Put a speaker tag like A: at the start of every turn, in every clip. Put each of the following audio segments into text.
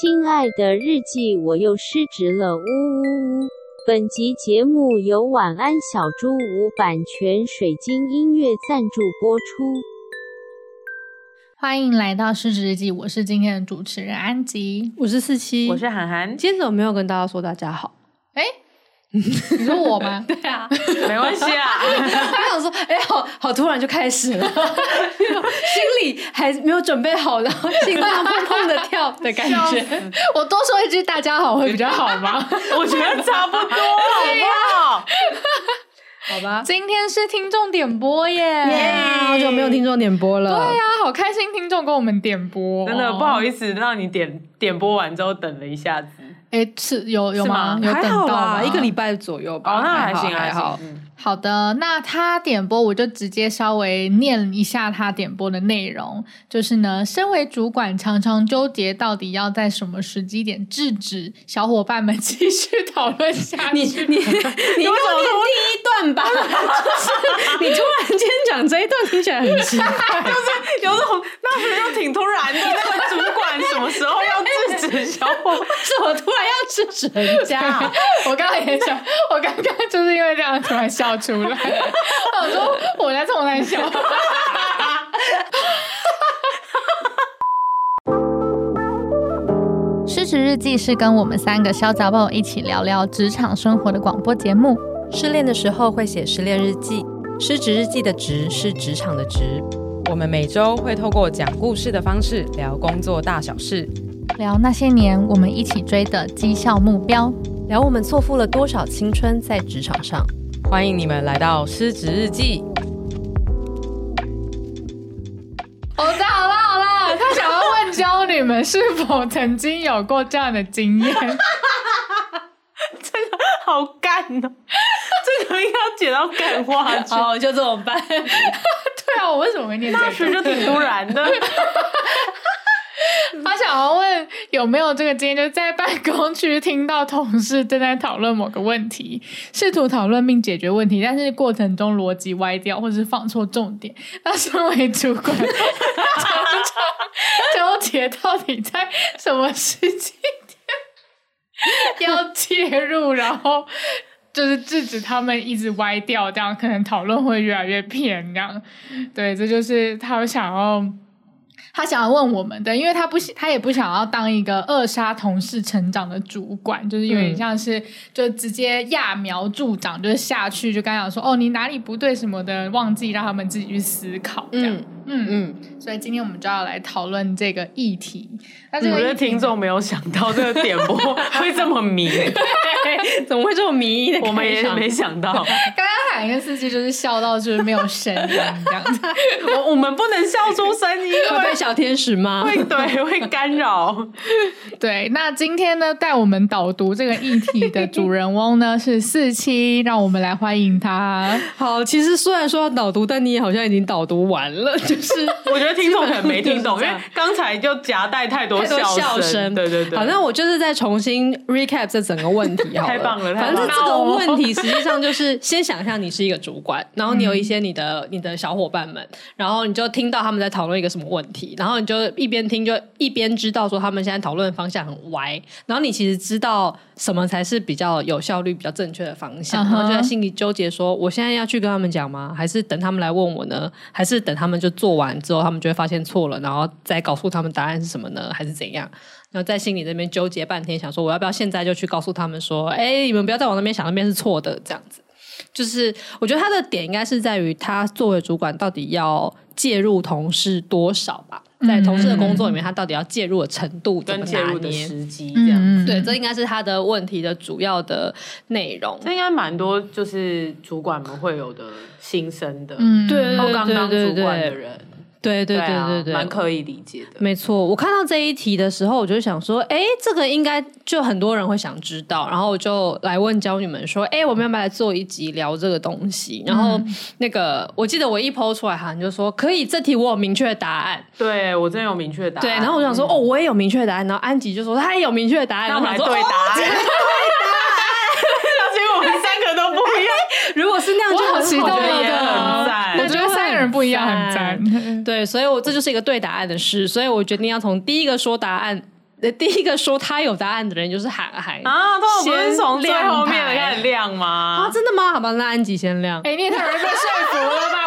A: 亲爱的日记，我又失职了，呜呜呜！本集节目由晚安小猪屋版权水晶音乐赞助播出。
B: 欢迎来到失职日记，我是今天的主持人安吉，
C: 我是四七，
D: 我是涵涵。
C: 今天怎么没有跟大家说大家好？
B: 哎。你说我吗？
C: 对啊，
D: 没关系啊。
C: 我想说，哎、欸，好好突然就开始了，心里还没有准备好，然后心脏砰砰的跳的感觉。
B: 我多说一句“大家好”会比较好吗？
D: 我觉得差不多，好不好？
C: 好吧。
B: 今天是听众点播耶
C: ，yeah, 好久没有听众点播了。
B: 对呀、啊，好开心，听众跟我们点播，
D: 真的不好意思让你点点播完之后等了一下子。
B: 哎，是有有吗？有等到吗？
C: 一个礼拜左右吧。
D: 哦，那还行
C: 还好。
D: 还好
B: 嗯好的，那他点播，我就直接稍微念一下他点播的内容。就是呢，身为主管，常常纠结到底要在什么时机点制止小伙伴们继续讨论下去。
C: 你你你 给我念第一段吧，就是 你突然间讲这一段听起来很奇怪，
D: 就是有种那不是就挺突然的。那个主管什么时候要制止小伙伴？
C: 是我突然要制止人家？
B: 我刚刚也想，我刚刚就是因为这样突然笑。出来，我说我在冲在笑。失职日记是跟我们三个小杂宝一起聊聊职场生活的广播节目。
E: 失恋的时候会写失恋日记，失职日记的职是职场的职。我们每周会透过讲故事的方式聊工作大小事，
B: 聊那些年我们一起追的绩效目标，
E: 聊我们错付了多少青春在职场上。欢迎你们来到失职日记。
B: 好的，好了，好了，他想要问教你们是否曾经有过这样的经验？
D: 真的好干哦！这个应该要剪到干话去。
C: 好，就这么办。对
B: 啊，我为什么会念这个？
D: 那是就挺突然的。
B: 他想要问有没有这个经验，就在办公区听到同事正在讨论某个问题，试图讨论并解决问题，但是过程中逻辑歪掉，或者是放错重点。那身为主管，纠结到底在什么时机点要介入，然后就是制止他们一直歪掉，这样可能讨论会越来越偏。这样，对，这就是他想要。他想要问我们的，因为他不，他也不想要当一个扼杀同事成长的主管，就是有点像是就直接揠苗助长，就是下去就刚讲说哦，你哪里不对什么的，忘记让他们自己去思考这样。嗯嗯嗯。所以今天我们就要来讨论这个议题。那这个，
D: 我觉得听众没有想到这个点播会这么迷，对，
C: 怎么会这么迷？
D: 我们也没想到。刚
B: 刚海跟司机就是笑到就是没有声音这样子，
D: 我我们不能笑出声音，
C: 会被小天使吗？
D: 会对，会干扰。
B: 对，那今天呢，带我们导读这个议题的主人翁呢是四七，让我们来欢迎他。
C: 好，其实虽然说要导读，但你也好像已经导读完了，就是
D: 我觉得听众可能没听懂，因为刚才就夹带太多笑声。
C: 对对对。好，那我就是再重新 recap 这整个问题 好了。
D: 太棒了，
C: 反正这个问题实际上就是先想象。你是一个主管，然后你有一些你的、嗯、你的小伙伴们，然后你就听到他们在讨论一个什么问题，然后你就一边听就一边知道说他们现在讨论的方向很歪，然后你其实知道什么才是比较有效率、比较正确的方向，然后就在心里纠结说：我现在要去跟他们讲吗？还是等他们来问我呢？还是等他们就做完之后，他们就会发现错了，然后再告诉他们答案是什么呢？还是怎样？然后在心里那边纠结半天，想说我要不要现在就去告诉他们说：哎，你们不要再往那边想，那边是错的，这样子。就是我觉得他的点应该是在于他作为主管到底要介入同事多少吧，在同事的工作里面，他到底要介入的程度怎么拿捏，跟介入的
D: 时机这样
C: 子。对，这应该是他的问题的主要的内容。
D: 这应该蛮多就是主管们会有的心声的，
C: 嗯，对，对，
D: 刚当主管的人。
C: 对对对对对，
D: 蛮可以理解的。
C: 没错，我看到这一题的时候，我就想说，哎，这个应该就很多人会想知道，然后我就来问骄女们说，哎，我们要不要来做一集聊这个东西？然后那个，我记得我一 po 出来，哈，你就说可以，这题我有明确的答案。
D: 对，我真的有明确的答案。
C: 对，然后我想说，哦，我也有明确的答案。然后安吉就说他也有明确的答案。
D: 然后我们来对答案。对答案。结果我们三个都不一样。
C: 如果是那样，就好期待
B: 的。我觉得三个人不一样，很赞。
C: 对，所以我这就是一个对答案的事，所以我决定要从第一个说答案 第一个说他有答案的人就是海海
D: 啊，他不是从最后面的开始亮吗？
C: 啊，真的吗？好吧，那安吉先亮。
B: 哎、你也太容易被说服了吧？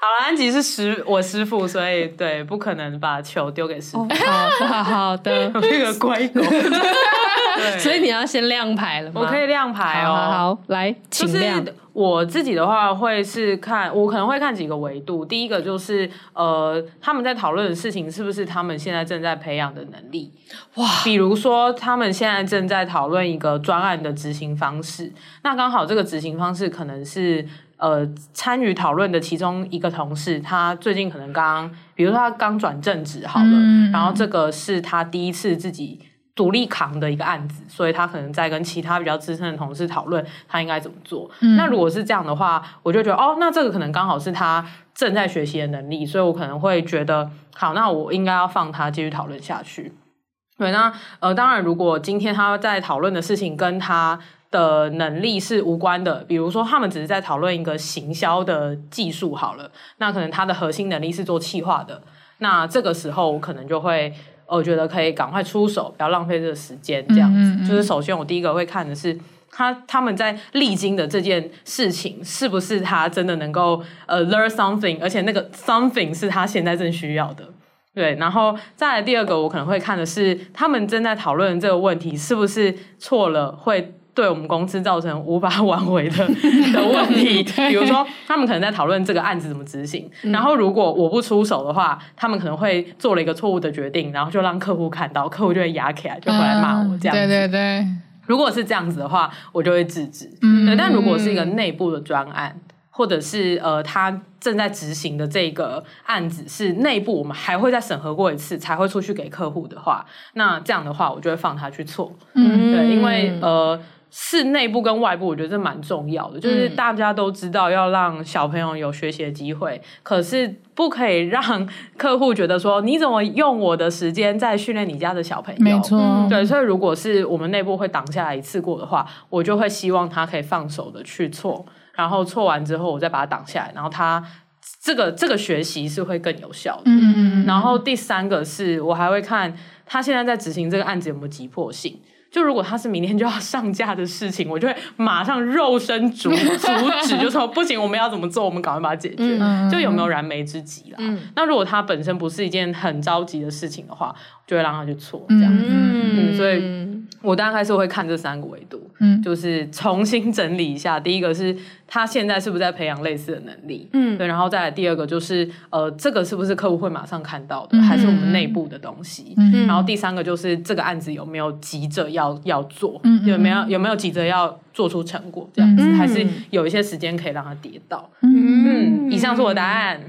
D: 好了，安吉是师我师傅，所以对，不可能把球丢给师傅。
C: 好好好的，
D: 我是个乖狗，对，
C: 所以你要先亮牌了吗？
D: 我可以亮牌哦。
C: 好好好，
D: 来，
C: 请亮。
D: 是我自己的话，会是看我可能会看几个维度。第一个就是呃，他们在讨论的事情是不是他们现在正在培养的能力？哇，比如说他们现在正在讨论一个专案的执行方式，那刚好这个执行方式可能是呃参与讨论的其中一个同事，他最近可能刚，比如说他刚转正职好了，嗯、然后这个是他第一次自己。独立扛的一个案子，所以他可能在跟其他比较资深的同事讨论他应该怎么做。嗯、那如果是这样的话，我就觉得哦，那这个可能刚好是他正在学习的能力，所以我可能会觉得好，那我应该要放他继续讨论下去。对，那呃，当然，如果今天他在讨论的事情跟他的能力是无关的，比如说他们只是在讨论一个行销的技术好了，那可能他的核心能力是做企划的，那这个时候我可能就会。我觉得可以赶快出手，不要浪费这个时间。这样子，嗯嗯嗯，就是首先我第一个会看的是他他们在历经的这件事情是不是他真的能够呃 learn something，而且那个 something 是他现在正需要的。对，然后再来第二个，我可能会看的是他们正在讨论这个问题是不是错了会。对我们公司造成无法 挽回的 的问题，比如说他们可能在讨论这个案子怎么执行，嗯、然后如果我不出手的话，他们可能会做了一个错误的决定，然后就让客户看到，客户就会压起来，就回来骂我这样子。
B: 对对对，
D: 如果是这样子的话，我就会制止。嗯，对，但如果是一个内部的专案，或者是呃他正在执行的这个案子是内部，我们还会再审核过一次才会出去给客户的话，那这样的话我就会放他去错。嗯，对，因为呃。是内部跟外部，我觉得这蛮重要的。就是大家都知道要让小朋友有学习的机会，可是不可以让客户觉得说，你怎么用我的时间在训练你家的小朋友？
B: 没错，
D: 对。所以如果是我们内部会挡下来一次过的话，我就会希望他可以放手的去错，然后错完之后我再把它挡下来，然后他这个这个学习是会更有效的。嗯，然后第三个是我还会看他现在在执行这个案子有没有急迫性。就如果他是明天就要上架的事情，我就会马上肉身阻阻止，就说不行，我们要怎么做？我们赶快把它解决。嗯、就有没有燃眉之急啦？嗯、那如果它本身不是一件很着急的事情的话，就会让他去错这样子。嗯，嗯，所以。我大概是会看这三个维度，嗯，就是重新整理一下。第一个是他现在是不是在培养类似的能力，嗯，对，然后再来第二个就是呃，这个是不是客户会马上看到的，嗯、还是我们内部的东西？嗯，然后第三个就是这个案子有没有急着要要做，嗯，有没有有没有急着要做出成果这样子，嗯、还是有一些时间可以让它跌到？嗯，嗯，以上是我的答案。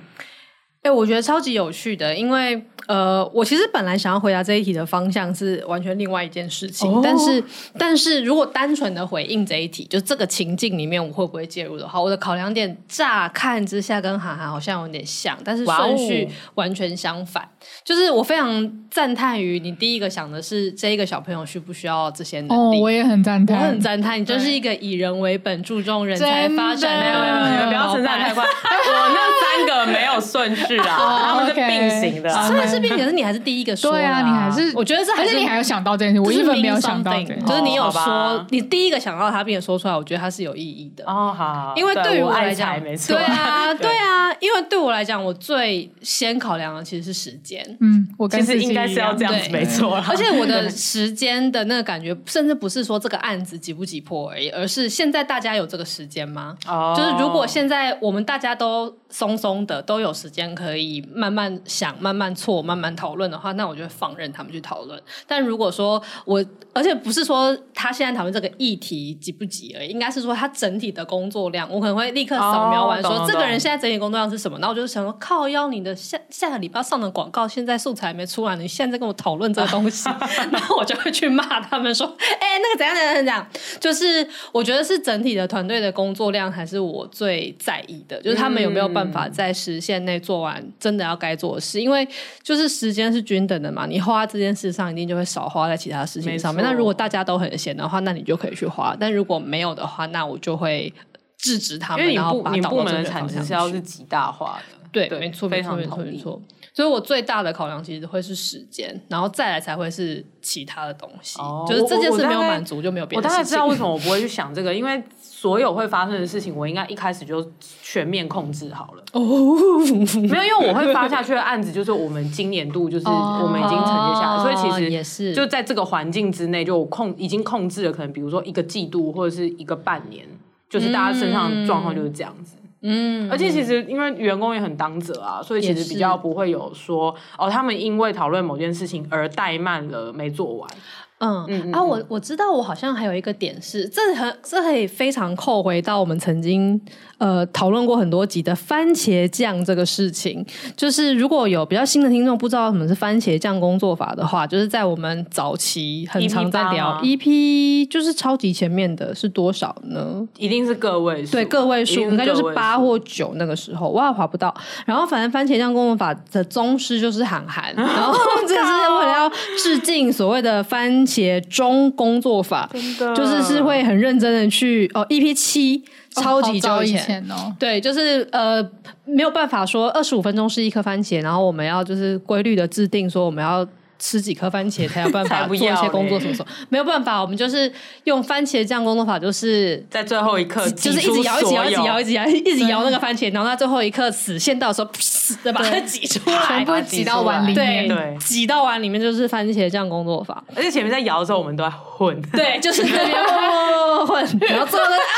C: 哎、欸，我觉得超级有趣的，因为。呃，我其实本来想要回答这一题的方向是完全另外一件事情，哦、但是，但是如果单纯的回应这一题，就这个情境里面我会不会介入的话，我的考量点乍看之下跟涵涵好像有点像，但是顺序完全相反。哦、就是我非常赞叹于你第一个想的是这一个小朋友需不需要这些能力，
B: 哦、我也很赞叹，
C: 我很赞叹，你就是一个以人为本、注重人才发展的，
D: 的，你们不要称赞太快，我那三个没有顺序啊，哦、他们是并行的，
C: 虽然是。可是你还是第一个说，对啊，
B: 你还是，
C: 我觉得这还是
B: 你还有想到这件事，我一直没有想到，
C: 就是你有说，你第一个想到他，并且说出来，我觉得他是有意义的
D: 哦。好，
C: 因为对于我来讲，
D: 没错，
C: 对啊，对啊，因为对我来讲，我最先考量的其实是时间。
B: 嗯，我
D: 其实应该是要这样子，没错。
C: 而且我的 时间的那个感觉，甚至不是说这个案子急不急迫而已，而是现在大家有这个时间吗？哦，就是如果现在我们大家都松松的，都有时间可以慢慢想、慢慢错、慢慢讨论的话。那我就会放任他们去讨论。但如果说我，而且不是说他现在讨论这个议题急不急而已，应该是说他整体的工作量，我可能会立刻扫描完说，哦、这个人现在整体工作量是什么。然后我就想说，靠邀你的下下个礼拜上的广告，现在素材还没出来，你现在在跟我讨论这个东西，然后我就会去骂他们说，哎、欸，那个怎样怎样怎样，就是我觉得是整体的团队的工作量还是我最在意的，就是他们有没有办法在时限内做完真的要该做的事，因为就是时间是均。等的嘛，你花这件事上一定就会少花在其他事情上面。那如果大家都很闲的话，那你就可以去花；但如果没有的话，那我就会制止他们。
D: 因为你
C: 然后把
D: 你部门的产值是要是极大化的。
C: 对，
D: 对
C: 没错，没错，没错，
D: 非常
C: 没错。所以我最大的考量其实会是时间，然后再来才会是其他的东西。
D: 哦
C: 就是这件事没有满足，就没有别
D: 我
C: 的事情。
D: 大概知道为什么我不会去想这个，因为所有会发生的事情，我应该一开始就全面控制好了。
C: 哦，
D: 没有，因为我会发下去的案子，就是我们今年度就是我们已经承接下来，
C: 哦
D: 所以其实
C: 也是
D: 就在这个环境之内，就我控已经控制了，可能比如说一个季度或者是一个半年，就是大家身上的状况就是这样子。
C: 嗯，
D: 而且其实因为员工也很当责啊，所以其实比较不会有说哦，他们因为讨论某件事情而怠慢了没做完。
C: 嗯啊，我我知道，我好像还有一个点是，这很这可以非常扣回到我们曾经呃讨论过很多集的番茄酱这个事情。就是如果有比较新的听众不知道什么是番茄酱工作法的话，就是在我们早期很常在聊
D: EP8
C: EP，就是超级前面的是多少呢？
D: 一定是个位数，
C: 对，个位
D: 数
C: 应该就是八或九那个时候，我也划不到。然后反正番茄酱工作法的宗师就是韩寒，然后 这是为了所谓的番茄钟工作法，就是是会很认真的去哦，EP 七超级久
B: 好早以
C: 以前。
B: 前哦。
C: 对，就是呃，没有办法说二十五分钟是一颗番茄，然后我们要就是规律的制定说我们要吃几颗番茄 才有办法做一些工作什么什么，没有办法，我们就是用番茄酱工作法，就是
D: 在最后一刻
C: 就是一直摇，一直摇，一直摇，一直摇，一直摇那个番茄，然后它最后一刻死线到的时候，噗再把它挤出来。
B: 全，部挤到碗
C: 里
B: 面。
D: 对
C: 挤到碗里面就是番茄酱工作法。
D: 而且前面在摇的时候，我们都在混。
C: 对，就是那边混混混混，然后最后呢啊，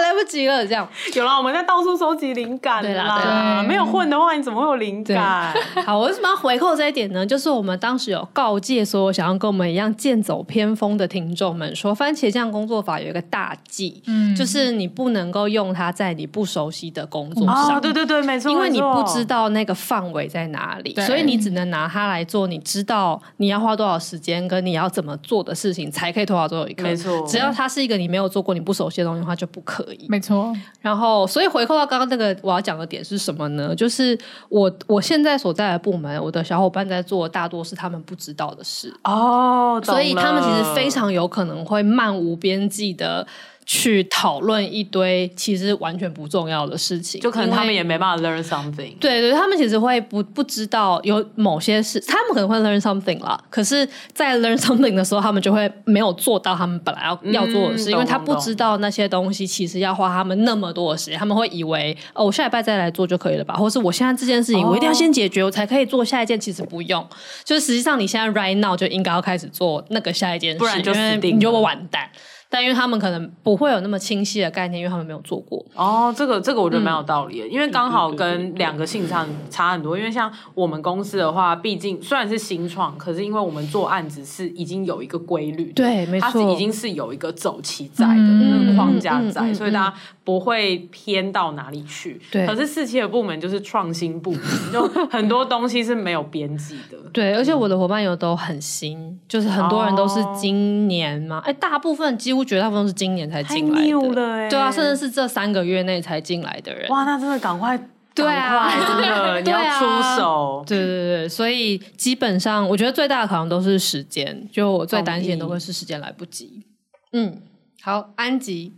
C: 来不及了，这样。
D: 有了，我们在到处收集灵感
C: 对啦
D: 啦。
C: 对啦
D: 没有混的话，你怎么会有灵感？
C: 好，我为什么要回扣这一点呢？就是我们当时有告诫所有想要跟我们一样剑走偏锋的听众们说，番茄酱工作法有一个大忌，
B: 嗯
C: 就是你不能够用它在你不熟悉的工作上。
D: 哦，对对对，没错，
C: 因为你不知道那个范围在哪里，
B: 对
C: 所以你只能拿它来做你知道你要花多少时间跟你要怎么做的事情，才可以拖到最后一刻。
D: 没错
C: 只要它是一个你没有做过、你不熟悉的东西的话，就不可以。
B: 没错，
C: 然后，所以回扣到刚刚那个我要讲的点是什么呢？就是我我现在所在的部门，我的小伙伴在做大多是他们不知道的事，
D: 哦，
C: 所以他们其
D: 实
C: 非常有可能会漫无边际的去讨论一堆其实完全不重要的事情，
D: 就可能他
C: 们
D: 也没办法 learn something。
C: 对对，他们其实会不不知道有某些事，他们可能会 learn something 啦。可是，在 learn something 的时候，他们就会没有做到他们本来要、
D: 嗯
C: 要做的事，因为他不知道那些东西其实要花他们那么多的时间。他们会以为哦，我下礼拜再来做就可以了吧，或是我现在这件事情我一定要先解决，我才可以做下一件。其实不用，就是实际上你现在 right now 就应该要开始做那个下一件事，
D: 不然就
C: 因为
D: 死定了
C: 你就会完蛋。但因为他们可能不会有那么清晰的概念，因为他们没有做过。
D: 哦，这个这个我觉得蛮有道
C: 嗯
D: 理的，因为刚好跟两个性上差很多。因为像我们公司的话，毕竟虽然是新创，可是因为我们做案子是已经有一个规律，
C: 对没错
D: 它是已经是有一个走期在的
B: 嗯
D: 那个框架在，所以大家不会偏到哪里去。
C: 对
D: 可是四期的部门就是创新部门，就很多东西是没有边际的。
C: 对，而且我的伙伴有都很新，就是很多人都是今年嘛，哎、大部分几乎绝大部分都是今年才进
D: 来
C: 的，
D: 了欸
C: 对啊，甚至是这三个月内才进来的人。
D: 哇，那真的赶快，
C: 对啊
D: 真的你要出手。
C: 对对对，所以基本上我觉得最大的考量都是时间，就我最担心的都会是时间来不及。嗯，好，安吉，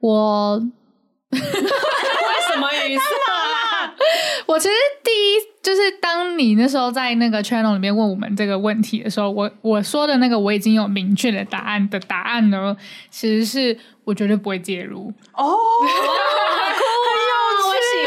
B: 我
C: 为什么语塞啦？
B: 我其实第一就是当你那时候在那个 channel 里面问我们这个问题的时候，我我说的那个我已经有明确的答案的答案呢，其实是我绝对不会介入。
D: 哦，
C: 我喜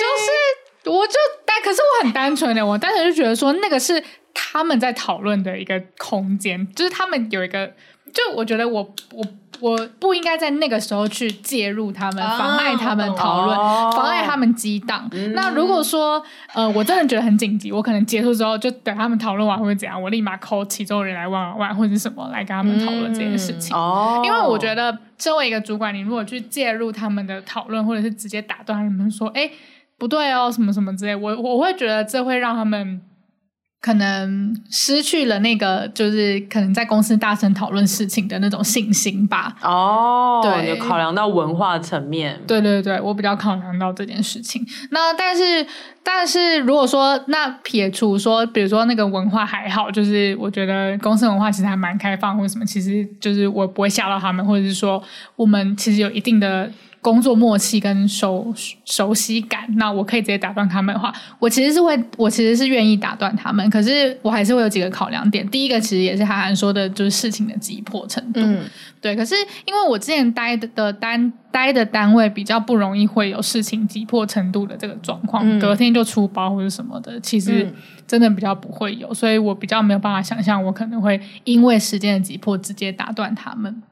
B: 就是我就但可是我很单纯的，我当时就觉得说那个是他们在讨论的一个空间，就是他们有一个，就我觉得我我我不应该在那个时候去介入他们，
C: 哦
B: 妨碍他们讨论，
D: 哦
B: 妨碍他们激荡。那如果说呃我真的觉得很紧急，我可能结束之后就等他们讨论完或者怎样，我立马 call 其中人来问问或者什么来跟他们讨论这件事情。
D: 哦，
B: 因为我觉得，身为一个主管，你如果去介入他们的讨论，或者是直接打断他们说：“哎，不对哦，什么什么之类。”我我会觉得这会让他们可能失去了那个，就是可能在公司大声讨论事情的那种信心吧。
D: 哦，
B: 对
D: 有考量到文化层面，
B: 对对对，我比较考量到这件事情。那但是但是如果说那撇除说，比如说那个文化还好，就是我觉得公司文化其实还蛮开放，或者什么，其实就是我不会吓到他们，或者是说我们其实有一定的。工作默契跟熟熟悉感，那我可以直接打断他们的话，我其实是会，我其实是愿意打断他们，可是我还是会有几个考量点。第一个其实也是韩寒说的，就是事情的急迫程度，嗯、对。可是因为我之前待的单待的单位比较不容易会有事情急迫程度的这个状况，嗯、隔天就出包或者什么的，其实真的比较不会有，所以我比较没有办法想象我可能会因为时间的急迫直接打断他们。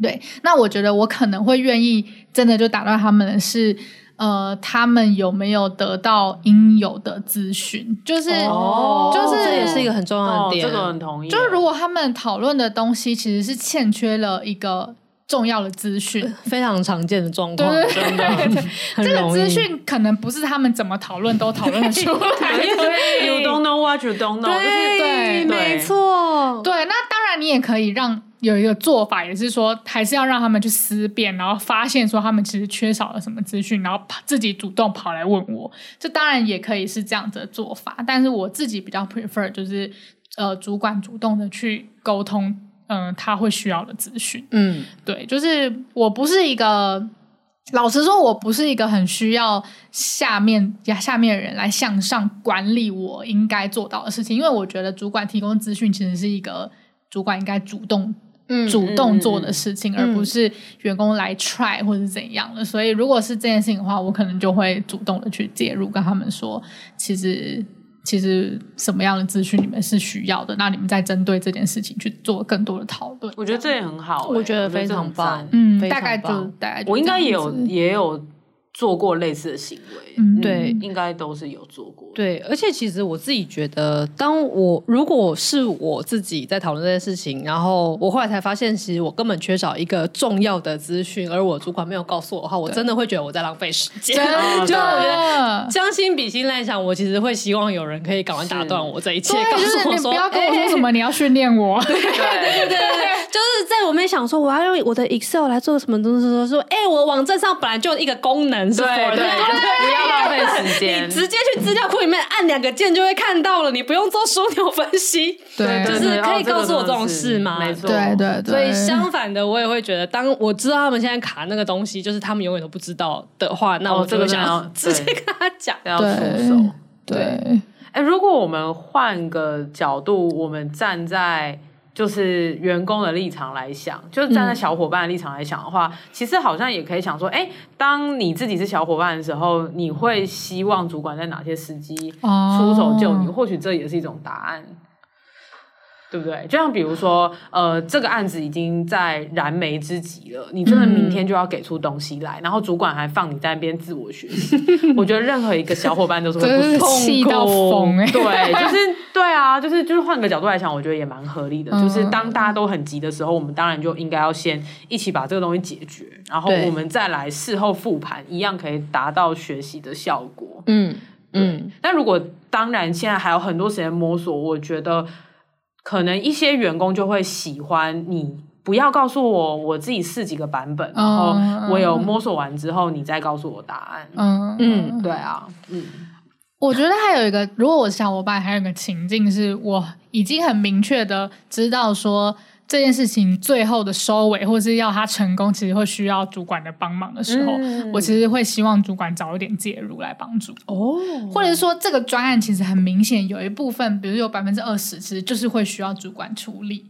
B: 对，那我觉得我可能会愿意真的就打断他们的是，呃，他们有没有得到应有的资讯？就是，
C: 哦、
B: 就是
C: 这也是一个很重要的点。
D: 哦、这个很同意。
B: 就是如果他们讨论的东西其实是欠缺了一个重要的资讯，
C: 非常常见的状况。
B: 对对对，
C: 真的
B: 这个资讯可能不是他们怎么讨论都讨论得出来。
D: 对，You don't know what you don't know
B: 对。对，
C: 对没错。
B: 对，那当然你也可以让。有一个做法也是说，还是要让他们去思辨，然后发现说他们其实缺少了什么资讯，然后自己主动跑来问我。这当然也可以是这样子的做法，但是我自己比较 prefer 就是呃，主管主动的去沟通，嗯、呃，他会需要的资讯。嗯，对，就是我不是一个，老实说，我不是一个很需要下面呀下面的人来向上管理我应该做到的事情，因为我觉得主管提供资讯其实是一个主管应该主动。主动做的事情，嗯、而不是员工来 try 或者是怎样的。嗯、所以，如果是这件事情的话，我可能就会主动的去介入，跟他们说，其实其实什么样的资讯你们是需要的，那你们再针对这件事情去做更多的讨论。
D: 我觉得这也很好、欸，
C: 我觉得非常棒。
B: 嗯，大概就大概就，
D: 我应该也有也有。做过类似的行为，
C: 嗯，对，
D: 应该都是有做过。
C: 对，而且其实我自己觉得，当我如果是我自己在讨论这件事情，然后我后来才发现，其实我根本缺少一个重要的资讯，而我主管没有告诉我的话，我真的会觉得我在浪费时间。真的，就我觉得将心比心来讲，我其实会希望有人可以赶快打断我这一切，告诉我说，不要跟我说什么你要训练我。对对对对对，就是在我们想说我要用我的 Excel 来做什么东西的时候，说，哎，我网站上本来就有一个功能。对对对，
D: 不要浪费时间，
C: 你直接去资料库里面按两个键就会看到了，你不用做枢纽分析。对，就是可以告诉我这种事吗？
D: 没错，
B: 对对对。
C: 所以相反的，我也会觉得，当我知道他们现在卡那个东西，就是他们永远都不知道的话，那我这个想要直接跟他讲，
D: 要出手。对，哎，如果我们换个角度，我们站在。就是员工的立场来想，就是站在小伙伴的立场来想的话，嗯、其实好像也可以想说，哎、欸，当你自己是小伙伴的时候，你会希望主管在哪些时机出手救你？哦、或许这也是一种答案。对不对？就像比如说，呃，这个案子已经在燃眉之急了，你真的明天就要给出东西来，嗯、然后主管还放你在那边自我学习，我觉得任何一个小伙伴都是会不痛苦，
B: 气到疯欸、
D: 对，就是对啊，就是就是换个角度来讲，我觉得也蛮合理的。嗯、就是当大家都很急的时候，我们当然就应该要先一起把这个东西解决，然后我们再来事后复盘，一样可以达到学习的效果。嗯嗯。但如果当然现在还有很多时间摸索，我觉得。可能一些员工就会喜欢你，不要告诉我我自己试几个版本，然后我有摸索完之后，你再告诉我答案。嗯嗯，对啊，嗯，
B: 我觉得还有一个，如果我是小伙伴，还有一个情境是我已经很明确的知道说。这件事情最后的收尾，或是要他成功，其实会需要主管的帮忙的时候，嗯、我其实会希望主管早一点介入来帮助。哦，或者说这个专案其实很明显有一部分，比如有百分之二十，其实就是会需要主管处理。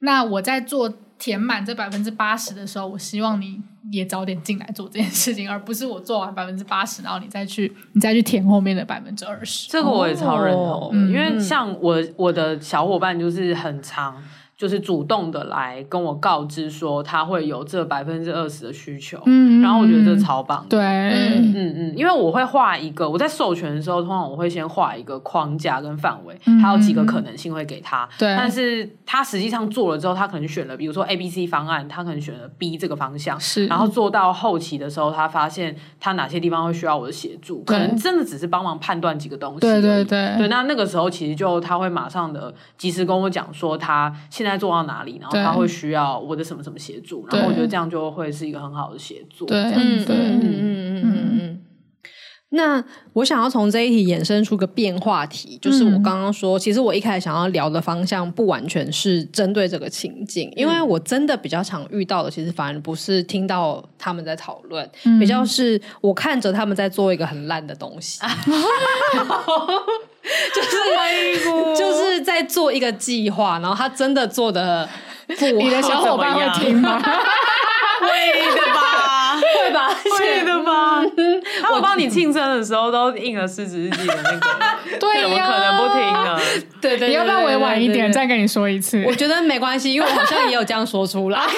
B: 那我在做填满这百分之八十的时候，我希望你也早点进来做这件事情，而不是我做完百分之八十，然后你再去你再去填后面的百分之二十。
D: 这个我也超认同，嗯、因为像我我的小伙伴就是很长。就是主动的来跟我告知说他会有这百分之二十的需求，嗯，然后我觉得这超棒，
B: 对，
D: 嗯嗯嗯，因为我会画一个，我在授权的时候，通常我会先画一个框架跟范围，嗯、还有几个可能性会给他，对，但是他实际上做了之后，他可能选了，比如说 A B C 方案，他可能选了 B 这个方向，是，然后做到后期的时候，他发现他哪些地方会需要我的协助，可能真的只是帮忙判断几个东西，对对对，对，那那个时候其实就他会马上的及时跟我讲说他现在。在做到哪里，然后他会需要我的什么什么协助，然后我觉得这样就会是一个很好的协作。对，嗯，对，嗯嗯嗯嗯嗯。
C: 那我想要从这一题衍生出个变化题，就是我刚刚说，嗯、其实我一开始想要聊的方向不完全是针对这个情境，嗯、因为我真的比较常遇到的，其实反而不是听到他们在讨论，嗯、比较是我看着他们在做一个很烂的东西，就是就是在做一个计划，然后他真的做的不好，
B: 你的小伙伴会听吗？
D: 会的吧，会吧，会的吧。他们帮你庆生的时候都印了《失职日记》的那个，
B: 对，
D: 怎么可能不听呢？
C: 对对，
B: 你要不要委婉一点，再跟你说一次？
C: 我觉得没关系，因为我好像也有这样说出来。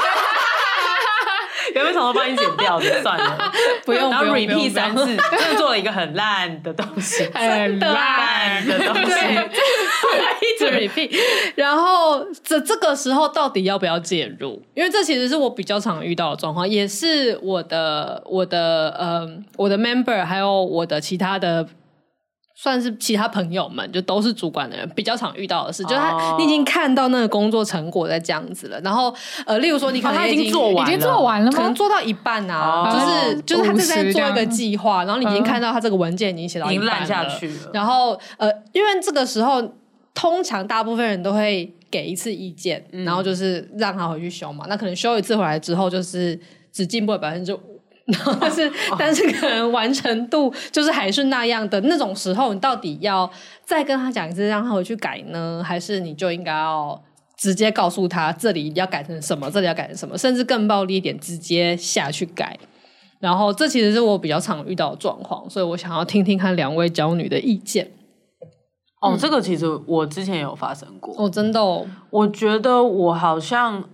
D: 有没有想到帮你剪掉的？算了，
C: 不用，
D: 然后 repeat 三次，真的做了一个很烂的东西，
B: 很烂的东西，
C: 一直 repeat。然后这这个时候到底要不要介入？因为这其实是我比较常遇到的状况，也是我的我的呃我的 member 还有我的其他的。算是其他朋友们，就都是主管的人比较常遇到的事，就是他你已经看到那个工作成果在这样子了，然后呃，例如说你可能已经做完，
B: 已经做完了吗？
C: 可能做到一半啊，就是就是他正在做一个计划，然后你已经看到他这个文件已经写到一半
D: 下去了，
C: 然后呃，因为这个时候通常大部分人都会给一次意见，然后就是让他回去修嘛，那可能修一次回来之后，就是只进步了百分之五。然 后但是，哦、但是可能完成度就是还是那样的那种时候，你到底要再跟他讲一次，让他回去改呢，还是你就应该要直接告诉他这里要改成什么，这里要改成什么，甚至更暴力一点，直接下去改。然后这其实是我比较常遇到的状况，所以我想要听听看两位娇女的意见。
D: 哦，这个其实我之前也有发生过。
C: 哦，真的哦，
D: 我觉得我好像。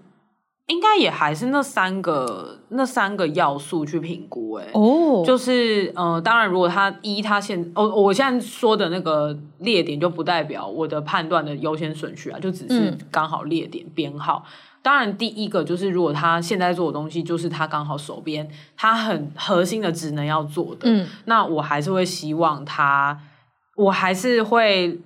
D: 应该也还是那三个那三个要素去评估，欸，哎，哦，就是呃，当然，如果他一他现哦，我现在说的那个列点就不代表我的判断的优先顺序啊，就只是刚好列点编号。嗯、当然，第一个就是如果他现在做的东西就是他刚好手边他很核心的职能要做的，嗯，那我还是会希望他，我还是会。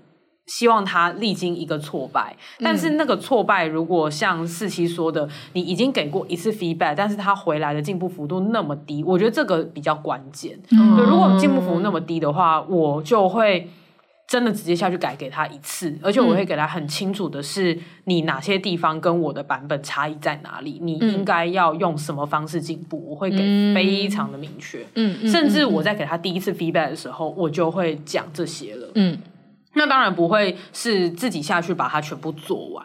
D: 希望他历经一个挫败，但是那个挫败如果像四七说的，你已经给过一次 feedback，但是他回来的进步幅度那么低，我觉得这个比较关键。嗯、对，如果进步幅度那么低的话，我就会真的直接下去改给他一次，而且我会给他很清楚的是，你哪些地方跟我的版本差异在哪里，你应该要用什么方式进步，我会给非常的明确。嗯，甚至我在给他第一次 feedback 的时候，我就会讲这些了。嗯。那当然不会是自己下去把它全部做完，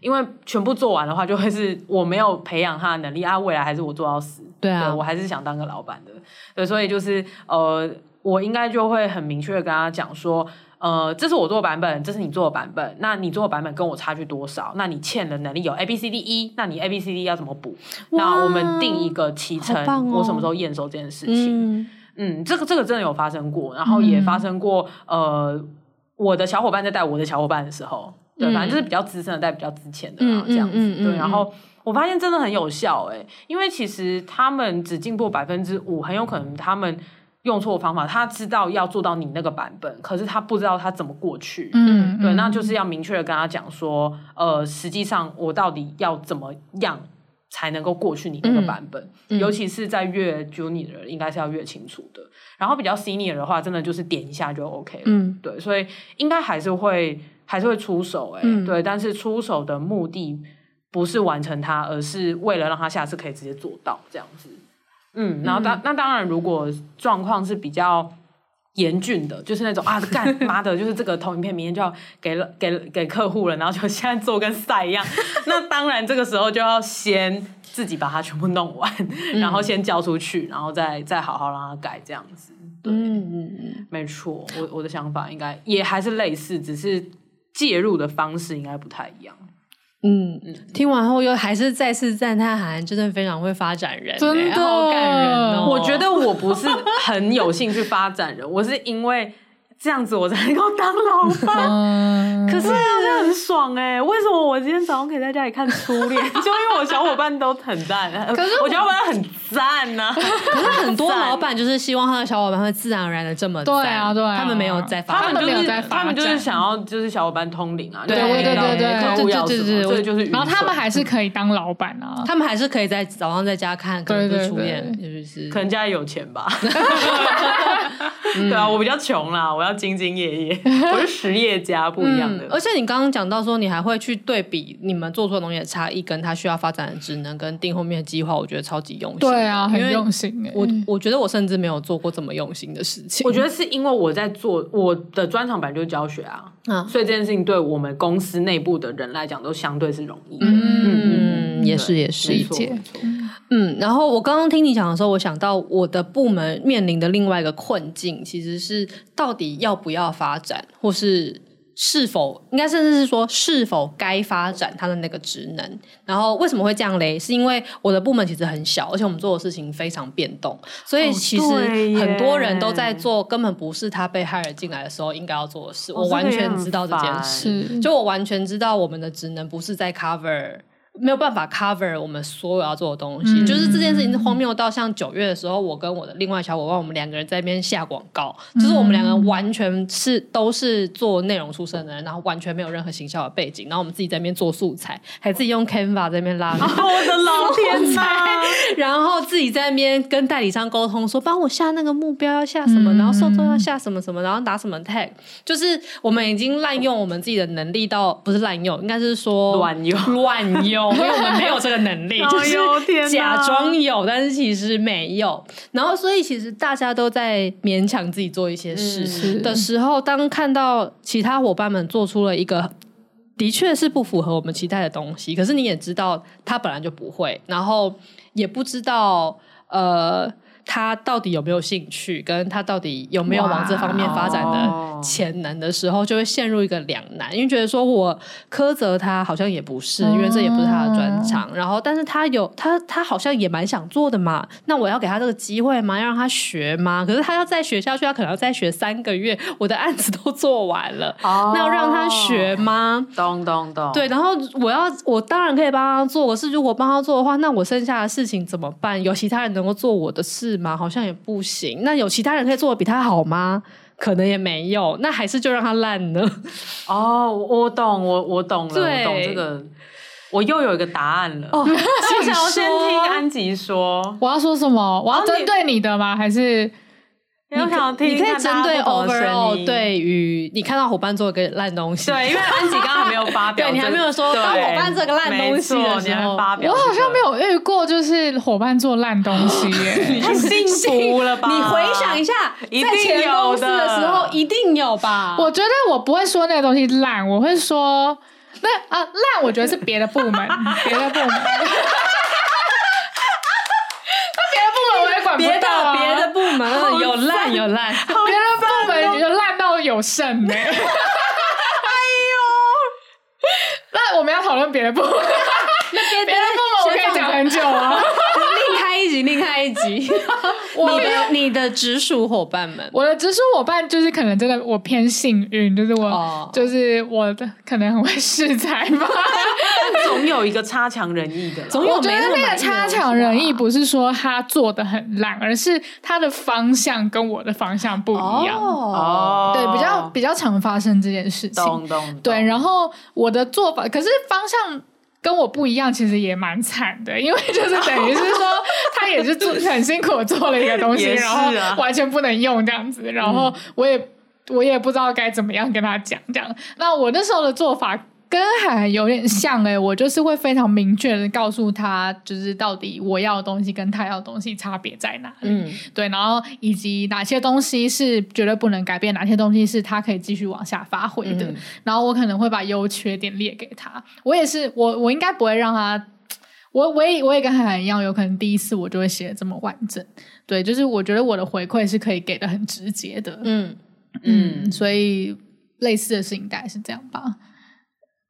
D: 因为全部做完的话，就会是我没有培养他的能力啊，未来还是我做到死。
C: 对啊，
D: 对，我还是想当个老板的。对，所以就是呃，我应该就会很明确的跟他讲说，呃，这是我做的版本，这是你做的版本，那你做的版本跟我差距多少？那你欠的能力有 A B C D E，那你 A B C D 要怎么补？哇那我们定一个提成，哦、我什么时候验收这件事情？嗯，嗯，这个这个真的有发生过，然后也发生过，嗯、呃。我的小伙伴在带我的小伙伴的时候，对，反正就是比较资深的带比较资浅的啊，这样子。对，然后我发现真的很有效诶，因为其实他们只进步百分之五，很有可能他们用错方法。他知道要做到你那个版本，可是他不知道他怎么过去。嗯，对，那就是要明确的跟他讲说，呃，实际上我到底要怎么样。才能够过去你那个版本，嗯、尤其是在越 junior 的人，应该是要越清楚的。然后比较 senior 的话，真的就是点一下就 OK 了。嗯，对，所以应该还是会还是会出手、欸，哎、嗯，对，但是出手的目的不是完成它，而是为了让他下次可以直接做到这样子。嗯，然后当、嗯、那当然，如果状况是比较。严峻的，就是那种啊，干妈的，就是这个投影片明天就要给了，给给客户了，然后就现在做跟赛一样。那当然，这个时候就要先自己把它全部弄完，嗯、然后先交出去，然后再再好好让它改这样子。对，嗯嗯没错，我我的想法应该也还是类似，只是介入的方式应该不太一样。
C: 嗯，听完后又还是再次赞叹韩寒，真的非常会发展人，
B: 真的
C: 好感人哦。
D: 我觉得我不是很有兴趣发展人，我是因为这样子我才能够当老板。
B: 嗯，
D: 可是这样很爽哎、欸！为什么我今天早上可以在家里看初恋？就因为我小伙伴都很赞，可是我，我小伙伴很赞呐、啊。
C: 可是很多老板就是希望他的小伙伴会自然而然的这么赞。
B: 对啊，对啊，
C: 他们没有在发，
D: 他们没有
B: 在发
D: 他们就是想要就是小伙伴通灵啊，
B: 对对对对对对
D: 对对，就是。
B: 然后他们还是可以当老板啊，
C: 他们还是可以在早上在家看，可能是初恋，就是
D: 可能家里有钱吧。对啊，我比较穷啦，我要兢兢业业，我是实业家，不一样的。
C: 而且你刚刚讲到说，你还会去对比你们做出的东西的差异，跟他需要发展的职能，跟定后面的计划，我觉得超级用心。
B: 对啊，很用心哎。
C: 我我觉得我甚至没有做过这么用心的事情。
D: 我觉得是因为我在做我的专长本来就是教学啊，所以这件事情对我们公司内部的人来讲都相对是容易。
C: 嗯，也是也是，理解。嗯，然后我刚刚听你讲的时候，我想到我的部门面临的另外一个困境，其实是到底要不要发展，或是是否应该甚至是说是否该发展它的那个职能。然后为什么会这样嘞？是因为我的部门其实很小，而且我们做的事情非常变动，所以其实很多人都在做根本不是他被 hire 进来的时候应该要做的事。我完全知道这件事，就我完全知道我们的职能不是在 cover。没有办法 cover 我们所有要做的东西，嗯、就是这件事情是荒谬到像九月的时候，我跟我的另外小伙伴，我们两个人在那边下广告，嗯、就是我们两个人完全是都是做内容出身的人，然后完全没有任何行销的背景，然后我们自己在那边做素材，还自己用 Canva 在那边拉，
D: 哦、我的老 天呐，
C: 然后自己在那边跟代理商沟通，说帮我下那个目标要下什么，嗯、然后受众要下什么什么，然后打什么 tag，就是我们已经滥用我们自己的能力到不是滥用，应该是说
D: 乱用。
C: 乱用。因为我们没有这个能力，就是假装有，但是其实没有。然后，所以其实大家都在勉强自己做一些事的时候，当看到其他伙伴们做出了一个的确是不符合我们期待的东西，可是你也知道他本来就不会，然后也不知道呃。他到底有没有兴趣，跟他到底有没有往这方面发展的潜能的时候，就会陷入一个两难，因为觉得说我苛责他好像也不是，因为这也不是他的专长。然后，但是他有他他好像也蛮想做的嘛，那我要给他这个机会吗？要让他学吗？可是他要再学下去，他可能要再学三个月，我的案子都做完了，那要让他学吗？
D: 咚咚咚。
C: 对，然后我要我当然可以帮他做，可是如果帮他做的话，那我剩下的事情怎么办？有其他人能够做我的事吗？好像也不行。那有其他人可以做的比他好吗？可能也没有。那还是就让他烂呢？
D: 哦，我懂，我我懂了，我懂这个。我又有一个答案了。哦，请先听安吉说。
B: 我要说什么？我要针对你的吗？还是？
C: 你可以针对 overall 对于你看到伙伴做一个烂东西，
D: 对，因为安吉刚刚还没有发表，
C: 对你还没有说当伙伴做个烂东西的时候，
D: 发表。
B: 我好像没有遇过，就是伙伴做烂东西耶，
D: 太幸福了吧？
C: 你回想一下，在前公司的时候一定有吧？
B: 我觉得我不会说那个东西烂，我会说那啊烂，我觉得是别的部门，别的部门。
C: 别的别的部门有烂有烂，别
B: 的部门就烂到有剩没。哎呦，那我们要讨论别的部门，那别的部门我可以讲很久啊。
C: 另开一集，另开一集。你的你的直属伙伴们，
B: 我的直属伙伴就是可能真的我偏幸运，就是我就是我的可能很会试才吧。
D: 总有一个差强人意的，
B: 总有我觉得那个差强人意不是说他做的很烂，而是他的方向跟我的方向不一样。哦，对，比较比较常发生这件事情。
D: 懂懂。
B: 对，然后我的做法，可是方向跟我不一样，其实也蛮惨的，因为就是等于是说他也是做很辛苦做了一个东西，然后完全不能用这样子，然后我也我也不知道该怎么样跟他讲这样。那我那时候的做法。跟海有点像哎、欸，我就是会非常明确的告诉他，就是到底我要的东西跟他要的东西差别在哪里，嗯，对，然后以及哪些东西是绝对不能改变，哪些东西是他可以继续往下发挥的，嗯、然后我可能会把优缺点列给他。我也是，我我应该不会让他，我我也我也跟海涵一样，有可能第一次我就会写的这么完整，对，就是我觉得我的回馈是可以给的很直接的，嗯嗯，嗯，所以类似的事情大概是这样吧。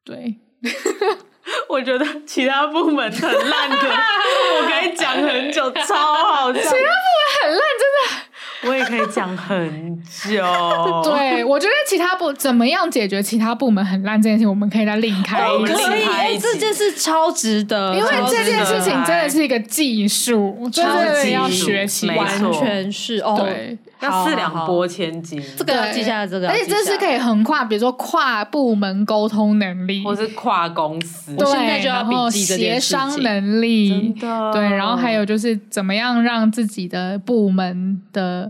B: 对，
D: 我觉得其他部门很烂的，我可以讲很久，超好笑。其他
B: 部门很烂，真的，
D: 我也可以讲很久。
B: 对，我觉得其他部怎么样解决其他部门很烂这件事情，我们可以再另开一集。
C: 可以，
D: 开一集
C: 这件事超值得，
B: 因为这件事情真的是一个技术，真的要
D: 学习，
C: 完全是哦。
B: 对。
D: 要四两拨千斤，
C: 这个要记下来，这个
B: 而且这是可以横跨，比如说跨部门沟通能力，
D: 或是跨公司，
B: 对，
C: 现在就要笔记
B: 协商能力，对，然后还有就是怎么样让自己的部门的，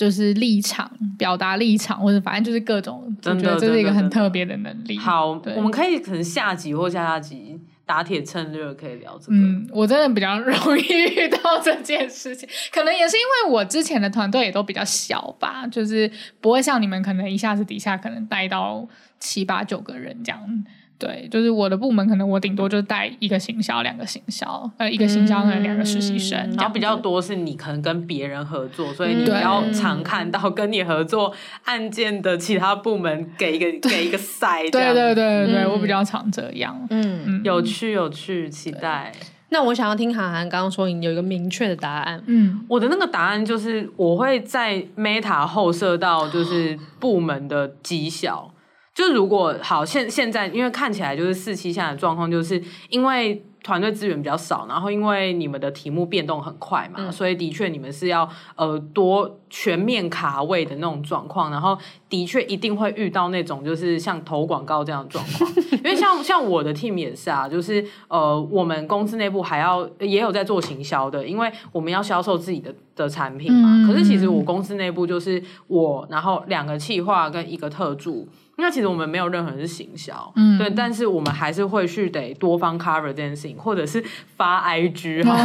B: 就是立场表达立场，或者反正就是各种，我觉得这是一个很特别的能力。
D: 好，我们可以可能下集或下下集。打铁趁热可以聊这个，
B: 嗯，我真的比较 容易遇到这件事情，可能也是因为我之前的团队也都比较小吧，就是不会像你们可能一下子底下可能带到七八九个人这样。对，就是我的部门，可能我顶多就带一个行销，两个行销，呃，一个行销和两个实习生，
D: 然后比较多是你可能跟别人合作，所以你比较常看到跟你合作案件的其他部门给一个给一个赛，
B: 对对对对对，我比较常这样，
D: 嗯，有趣有趣，期待。
C: 那我想要听韩寒刚刚说你有一个明确的答案，
B: 嗯，
D: 我的那个答案就是我会在 Meta 后设到就是部门的绩效。就如果好现现在，因为看起来就是四期现在的状况，就是因为团队资源比较少，然后因为你们的题目变动很快嘛，嗯、所以的确你们是要呃多全面卡位的那种状况，然后的确一定会遇到那种就是像投广告这样的状况，因为像像我的 team 也是啊，就是呃我们公司内部还要也有在做行销的，因为我们要销售自己的的产品嘛。嗯、可是其实我公司内部就是我，然后两个企划跟一个特助。那其实我们没有任何人是行销，嗯，对，但是我们还是会去得多方 cover 这件事情，或者是发 IG 哈，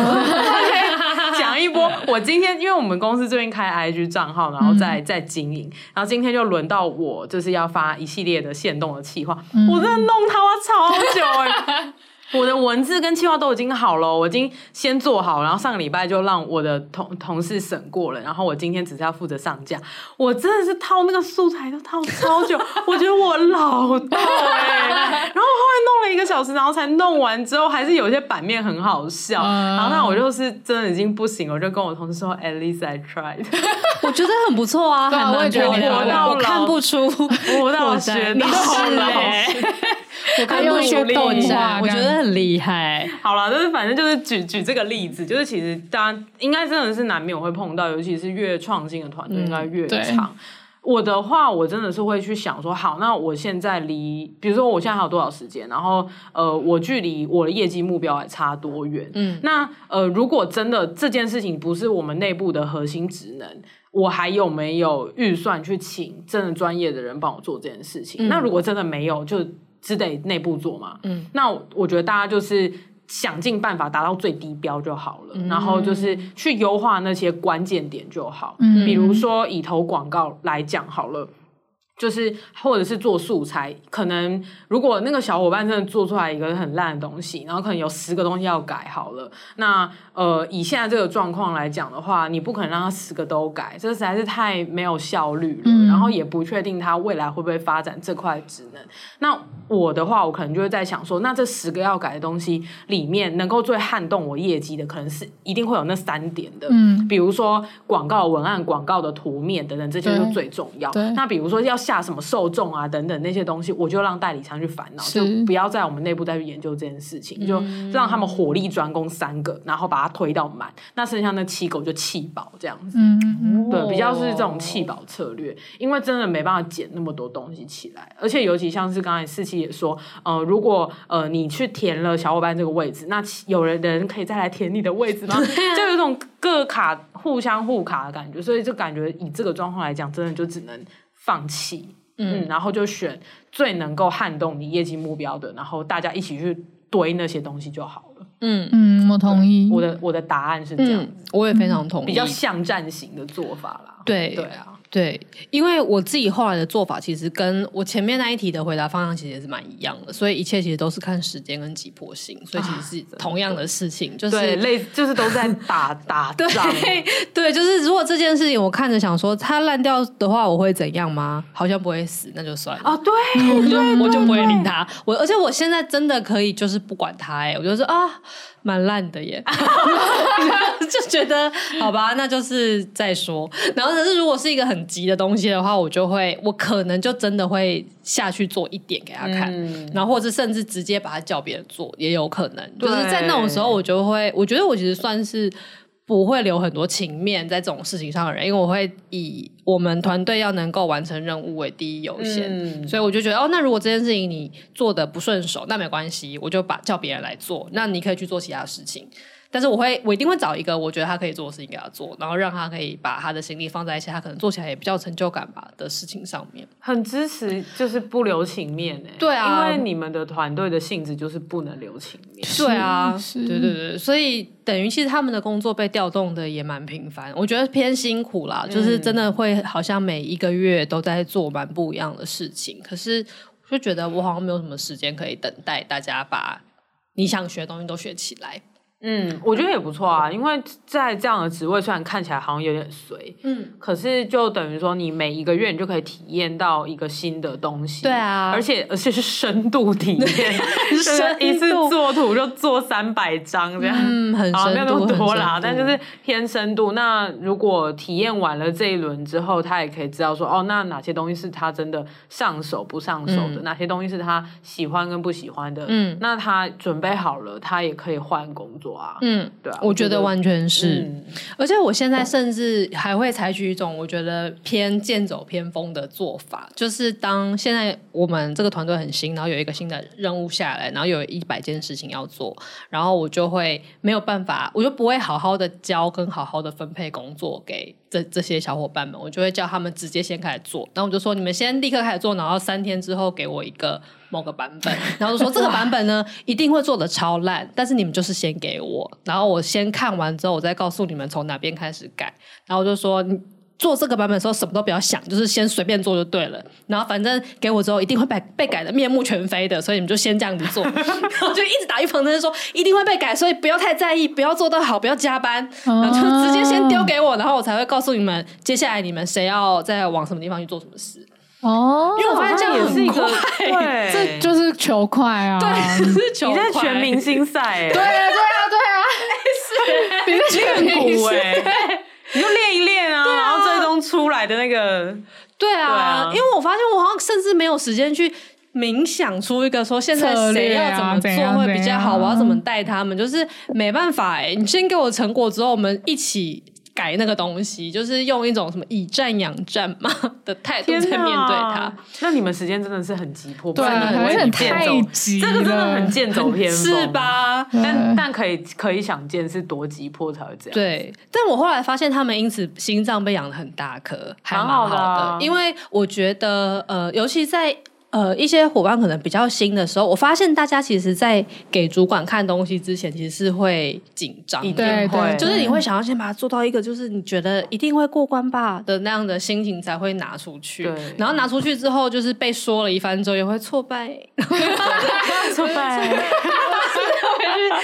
D: 讲一波。我今天因为我们公司最近开 IG 账号，然后再再经营，然后今天就轮到我就是要发一系列的限动的企划，嗯、我真的弄他妈超久哎、欸。我的文字跟计划都已经好了，我已经先做好，然后上个礼拜就让我的同同事审过了，然后我今天只是要负责上架。我真的是套那个素材都套超久，我觉得我老到哎、欸，然后后来弄了一个小时，然后才弄完之后，还是有些版面很好笑，然后那我就是真的已经不行，我就跟我同事说，At least I tried，
C: 我觉得很不错啊，
B: 我也觉得
C: 我我看不出
D: 我到学到了。
C: 我看用学动画，我觉得很厉害。
D: 好了，就是反正就是举举这个例子，就是其实大家应该真的是难免会碰到，尤其是越创新的团队应该越长。嗯、我的话，我真的是会去想说，好，那我现在离，比如说我现在还有多少时间，然后呃，我距离我的业绩目标还差多远？嗯，那呃，如果真的这件事情不是我们内部的核心职能，我还有没有预算去请真的专业的人帮我做这件事情？嗯、那如果真的没有，就只得内部做嘛，嗯，那我觉得大家就是想尽办法达到最低标就好了，嗯、然后就是去优化那些关键点就好，嗯，比如说以投广告来讲好了。就是，或者是做素材，可能如果那个小伙伴真的做出来一个很烂的东西，然后可能有十个东西要改好了，那呃，以现在这个状况来讲的话，你不可能让他十个都改，这实在是太没有效率了，嗯、然后也不确定他未来会不会发展这块职能。那我的话，我可能就会在想说，那这十个要改的东西里面，能够最撼动我业绩的，可能是一定会有那三点的，嗯，比如说广告文案、广告的图面等等，这些就最重要。对，那比如说要。下什么受众啊等等那些东西，我就让代理商去烦恼，就不要在我们内部再去研究这件事情，嗯、就让他们火力专攻三个，然后把它推到满，那剩下那七个就弃保这样子。嗯，对，比较是这种弃保策略，因为真的没办法捡那么多东西起来，而且尤其像是刚才四七也说，呃，如果呃你去填了小伙伴这个位置，那有人人可以再来填你的位置吗？就有一种各卡互相互卡的感觉，所以就感觉以这个状况来讲，真的就只能。放弃，嗯，嗯，然后就选最能够撼动你业绩目标的，然后大家一起去堆那些东西就好了。
B: 嗯嗯，我同意。
D: 我的我的答案是这样子，
C: 嗯，我也非常同意，
D: 比较巷战型的做法啦。
C: 对
D: 对啊。
C: 对，因为我自己后来的做法，其实跟我前面那一题的回答方向其实也是蛮一样的，所以一切其实都是看时间跟急迫性，所以其实是同样的事情，啊、就是
D: 对，类就是都在打 打仗。
C: 对，对，就是如果这件事情我看着想说它烂掉的话，我会怎样吗？好像不会死，那就算了。
D: 啊，对，
C: 我就我就不会理他。我而且我现在真的可以就是不管他，哎，我就说啊。蛮烂的耶，就觉得好吧，那就是再说。然后，可是如果是一个很急的东西的话，我就会，我可能就真的会下去做一点给他看，嗯、然后或者甚至直接把他叫别人做，也有可能。就是在那种时候，我就会，我觉得我其实算是。不会留很多情面在这种事情上的人，因为我会以我们团队要能够完成任务为第一优先，嗯、所以我就觉得哦，那如果这件事情你做的不顺手，那没关系，我就把叫别人来做，那你可以去做其他事情。但是我会，我一定会找一个我觉得他可以做的事情给他做，然后让他可以把他的心力放在一些他可能做起来也比较成就感吧的事情上面。
D: 很支持，就是不留情面哎。
C: 对啊，
D: 因为你们的团队的性质就是不能留情面。
C: 对啊，对对对，所以等于其实他们的工作被调动的也蛮频繁，我觉得偏辛苦啦，就是真的会好像每一个月都在做蛮不一样的事情。可是就觉得我好像没有什么时间可以等待大家把你想学的东西都学起来。
D: 嗯，我觉得也不错啊，因为在这样的职位，虽然看起来好像有点随，嗯，可是就等于说你每一个月你就可以体验到一个新的东西，
C: 对啊，
D: 而且而且是深度体验，深一次做图就做三百张这样，
C: 嗯，很深度，没有那么多啦，
D: 但就是偏深度。那如果体验完了这一轮之后，他也可以知道说，哦，那哪些东西是他真的上手不上手的，嗯、哪些东西是他喜欢跟不喜欢的，嗯，那他准备好了，他也可以换工作。
C: 嗯，对啊，我觉得完全是，嗯、而且我现在甚至还会采取一种我觉得偏剑走偏锋的做法，就是当现在我们这个团队很新，然后有一个新的任务下来，然后有一百件事情要做，然后我就会没有办法，我就不会好好的教跟好好的分配工作给这这些小伙伴们，我就会叫他们直接先开始做，然后我就说你们先立刻开始做，然后三天之后给我一个。某个版本，然后就说这个版本呢 一定会做的超烂，但是你们就是先给我，然后我先看完之后，我再告诉你们从哪边开始改。然后就说你做这个版本的时候什么都不要想，就是先随便做就对了。然后反正给我之后一定会被被改的面目全非的，所以你们就先这样子做。然后就一直打预防针说一定会被改，所以不要太在意，不要做得好，不要加班，然后就直接先丢给我，然后我才会告诉你们接下来你们谁要再往什么地方去做什么事。
B: 哦，
C: 因为我发现这样也是一个，
D: 对，
B: 这就是求快啊！
C: 对，是求快。
D: 你在全明星赛，
B: 对啊，对啊，对啊，是你在全明星赛，
D: 你就练一练啊，然后最终出来的那个，
C: 对啊，因为我发现我好像甚至没有时间去冥想出一个说现在谁要怎么做会比较好，我要怎么带他们，就是没办法哎，你先给我成果之后，我们一起。改那个东西，就是用一种什么以战养战嘛 的态度在面对它。
D: 那你们时间真的是很急迫，
B: 对，
D: 而且
B: 太急，
D: 这个真的很剑走偏锋，
C: 是吧？
D: 但但可以可以想见是多急迫才会这样。
C: 对，但我后来发现他们因此心脏被养得很大颗，还蛮好的。因为我觉得，呃，尤其在。呃，一些伙伴可能比较新的时候，我发现大家其实，在给主管看东西之前，其实是会紧张，
D: 对对，
C: 就是你会想要先把它做到一个，就是你觉得一定会过关吧的那样的心情才会拿出去。对，然后拿出去之后，就是被说了一番之后，也会挫败，
D: 挫败，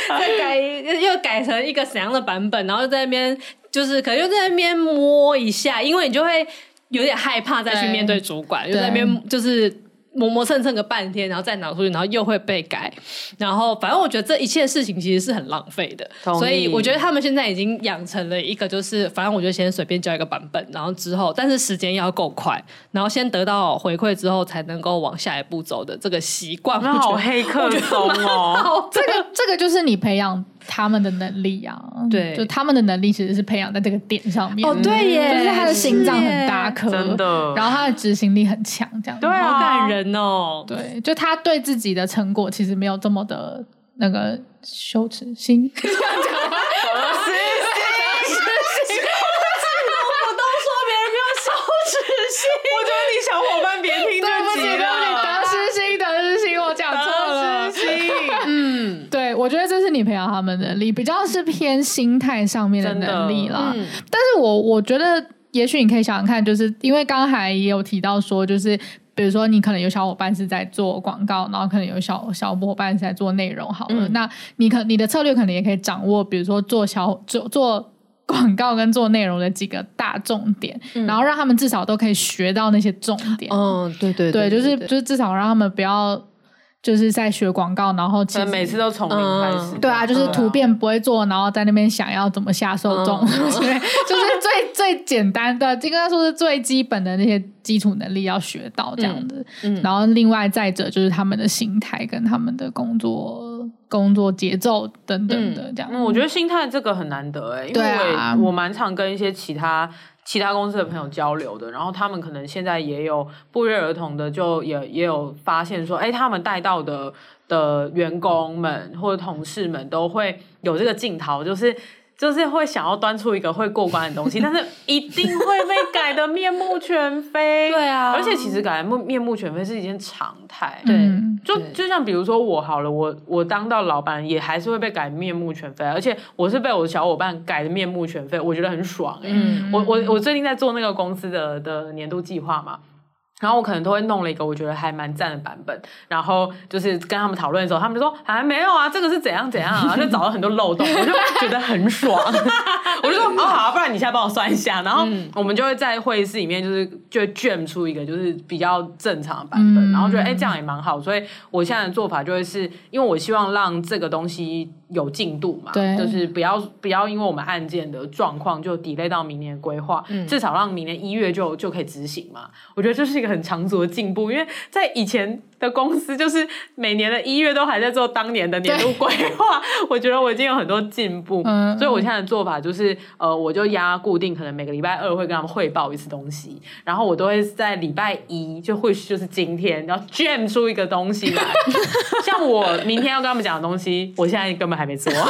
C: 再改又改成一个怎样的版本，然后在那边就是可能又在那边摸一下，因为你就会有点害怕再去面对。主管，又在那边就是。磨磨蹭蹭个半天，然后再拿出去，然后又会被改，然后反正我觉得这一切事情其实是很浪费的，所以我觉得他们现在已经养成了一个，就是反正我就先随便交一个版本，然后之后但是时间要够快，然后先得到回馈之后才能够往下一步走的这个习惯。
D: 那好黑客松哦，
B: 这个这个就是你培养。他们的能力啊，
C: 对，
B: 就他们的能力其实是培养在这个点上面。
C: 哦，对耶，
B: 就是他的心脏很大颗，
D: 真的，
B: 然后他的执行力很强，这样
C: 对，好感人哦。
B: 对，就他对自己的成果其实没有这么的那个羞耻心。羞耻心，
C: 我都说别人没有羞耻心，
D: 我觉得你小伙伴别听这集了。
B: 我培养他们的能力，比较是偏心态上面的能力啦。嗯、但是我我觉得也许你可以想想看，就是因为刚才也有提到说，就是比如说你可能有小伙伴是在做广告，然后可能有小小伙伴是在做内容，好了，嗯、那你可你的策略可能也可以掌握，比如说做小做做广告跟做内容的几个大重点，嗯、然后让他们至少都可以学到那些重点。
C: 嗯，对对对，
B: 对，就是就是至少让他们不要。就是在学广告，然后其实
D: 每次都从零开始。
B: 嗯、对啊，就是图片不会做，然后在那边想要怎么下受众，对、嗯，就是最最简单的，应该说是最基本的那些基础能力要学到这样子。嗯嗯、然后另外再者就是他们的心态跟他们的工作工作节奏等等的这样。
D: 嗯，我觉得心态这个很难得哎，因为我蛮常跟一些其他。其他公司的朋友交流的，然后他们可能现在也有不约而同的，就也也有发现说，哎，他们带到的的员工们或者同事们都会有这个镜头，就是。就是会想要端出一个会过关的东西，但是一定会被改的面目全非。
C: 对啊，
D: 而且其实改面面目全非是一件常态。
C: 对，
D: 就就像比如说我好了，我我当到老板也还是会被改面目全非，而且我是被我的小伙伴改的面目全非，我觉得很爽欸。嗯，我我我最近在做那个公司的的年度计划嘛。然后我可能都会弄了一个我觉得还蛮赞的版本，然后就是跟他们讨论的时候，他们就说还、啊、没有啊，这个是怎样怎样啊，就找到很多漏洞，我就觉得很爽。我就说哦好、啊，不然你现在帮我算一下，然后我们就会在会议室里面就是就 jam 出一个就是比较正常的版本，嗯、然后觉得哎这样也蛮好，所以我现在的做法就会是因为我希望让这个东西。有进度嘛？
B: 对，
D: 就是不要不要因为我们案件的状况就 delay 到明年规划，嗯、至少让明年一月就就可以执行嘛。我觉得这是一个很长足的进步，因为在以前的公司，就是每年的一月都还在做当年的年度规划。我觉得我已经有很多进步，嗯、所以我现在的做法就是，呃，我就压固定，可能每个礼拜二会跟他们汇报一次东西，然后我都会在礼拜一就会就是今天然后 jam 出一个东西来，像我明天要跟他们讲的东西，我现在根本。还没做，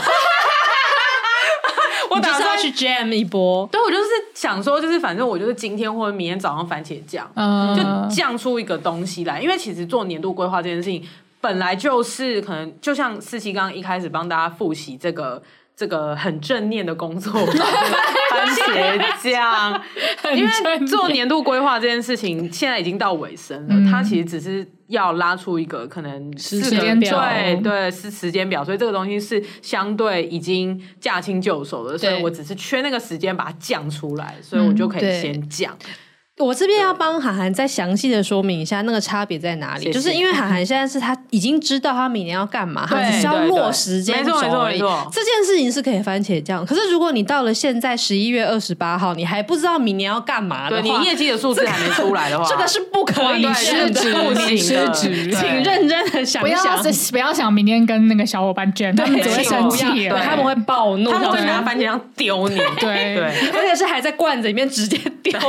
C: 我打算去 jam 一波。
D: 对，我就是想说，就是反正我就是今天或者明天早上番茄酱，嗯，就酱出一个东西来。因为其实做年度规划这件事情，本来就是可能就像四七刚刚一开始帮大家复习这个。这个很正念的工作，番茄酱，因为做年度规划这件事情现在已经到尾声了，嗯、它其实只是要拉出一个可能
B: 时间表，
D: 对对，是时间表，所以这个东西是相对已经驾轻就熟的，所以我只是缺那个时间把它降出来，所以我就可以先降。嗯
C: 我这边要帮韩寒再详细的说明一下那个差别在哪里，谢谢，就是因为韩寒现在是他已经知道他明年要干嘛，他只需要落时间轴而已。这件事情是可以番茄酱，可是如果你到了现在十一月二十八号，你还不知道明年要干嘛的话，
D: 对，你业绩的数字还没出来的话，
C: 这个是不可以失职，不行失职，请认真的想一想，
B: 不要不要想明天跟那个小伙伴卷，他们只会生气，
C: 他们会暴怒，
D: 他们会拿番茄酱丢你，
B: 对对，
C: 而且是还在罐子里面直接丢，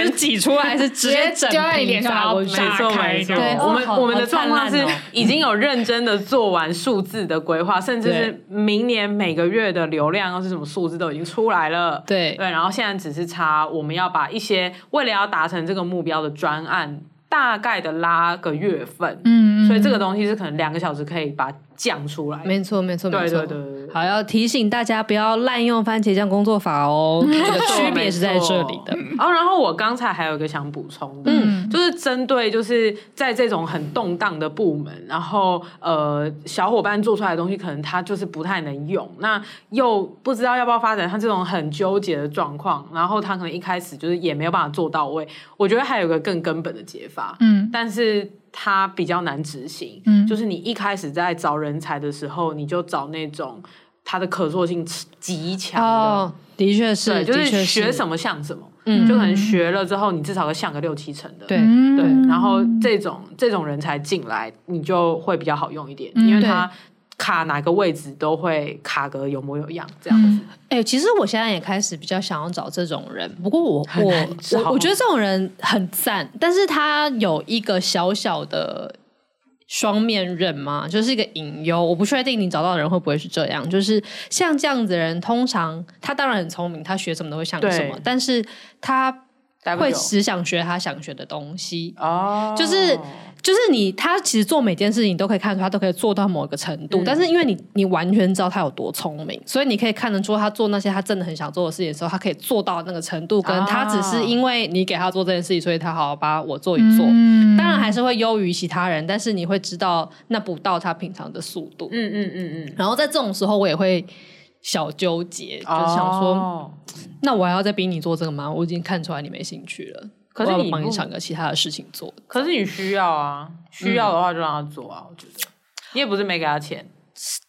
C: 可是挤出来。是直接整在你脸上，
D: 没错没错。我们我们的状况是已经有认真的做完数字的规划，甚至是明年每个月的流量又是什么数字都已经出来了。
C: 对
D: 对，然后现在只是差我们要把一些为了要达成这个目标的专案，大概的拉个月份。嗯，所以这个东西是可能两个小时可以把。它降出来，
C: 没错，没错，没错，
D: 对对对对。
C: 好，要提醒大家不要滥用番茄酱工作法哦，这个区别是在这里的。
D: 哦，然后我刚才还有一个想补充的，嗯，就是针对就是在这种很动荡的部门，然后呃，小伙伴做出来的东西可能他就是不太能用，那又不知道要不要发展他这种很纠结的状况，然后他可能一开始就是也没有办法做到位。我觉得还有个更根本的解法，嗯，但是。它比较难执行，嗯，就是你一开始在找人才的时候，你就找那种它的可塑性极强的，
C: 哦，的确是，
D: 对，就是学什么像什么，
C: 嗯，
D: 就可能学了之后，你至少会像个六七成的，
C: 对。
D: 对，然后这种这种人才进来，你就会比较好用一点，嗯，因为他。卡哪个位置都会卡个有模有样这样子。
C: 哎、嗯。欸，其实我现在也开始比较想要找这种人，不过我我我我觉得这种人很赞，但是他有一个小小的双面刃嘛，就是一个隐忧。我不确定你找到的人会不会是这样，就是像这样子的人，通常他当然很聪明，他学什么都会想什么，但是他会只想学他想学的东西哦，就是。就是你，他其实做每件事情都可以看出他都可以做到某一个程度，
D: 嗯、
C: 但是因为你你完全知道他有多聪明，所以你可以看得出他做那些他真的很想做的事情的时候，他可以做到那个程度，跟他只是因为你给他做这件事情，所以他好好把我做一做，
B: 嗯、
C: 当然还是会优于其他人，但是你会知道那不到他平常的速度，
D: 嗯嗯嗯嗯，
C: 然后在这种时候我也会小纠结，哦、就想说，那我还要再逼你做这个吗？我已经看出来你没兴趣了。可是你帮你想个其他的事情做，
D: 可是你需要啊，需要的话就让他做啊。嗯、我觉得你也不是没给他钱，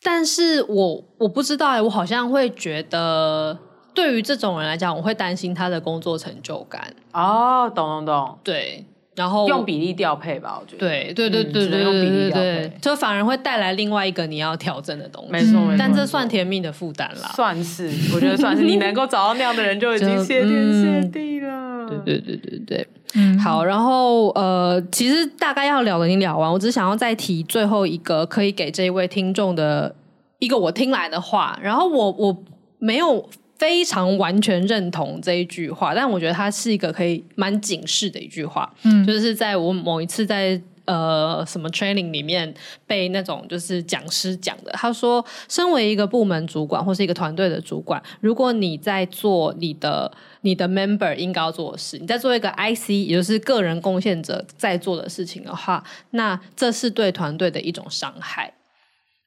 C: 但是我我不知道哎、欸，我好像会觉得，对于这种人来讲，我会担心他的工作成就感。
D: 哦，懂懂懂，
C: 对，然后，
D: 用比例调配吧，我觉得。
C: 对对对对对，用比例调配。就反而会带来另外一个你要调整的东西。
D: 没错没错。
C: 但这算甜蜜的负担啦。
D: 算是，我觉得算是。你能够找到那样的人就已经谢天谢地了。
C: 对对对对对。好，然后呃其实大概要聊的已经聊完，我只想要再提最后一个可以给这一位听众的一个我听来的话。然后我我没有。非常完全认同这一句话，但我觉得它是一个可以蛮警示的一句话，嗯，就是在我某一次在。呃，什么 training 里面被那种就是讲师讲的，他说，身为一个部门主管或是一个团队的主管，如果你在做你的你的 member 应该要做的事，你在做一个 IC，也就是个人贡献者在做的事情的话，那这是对团队的一种伤害。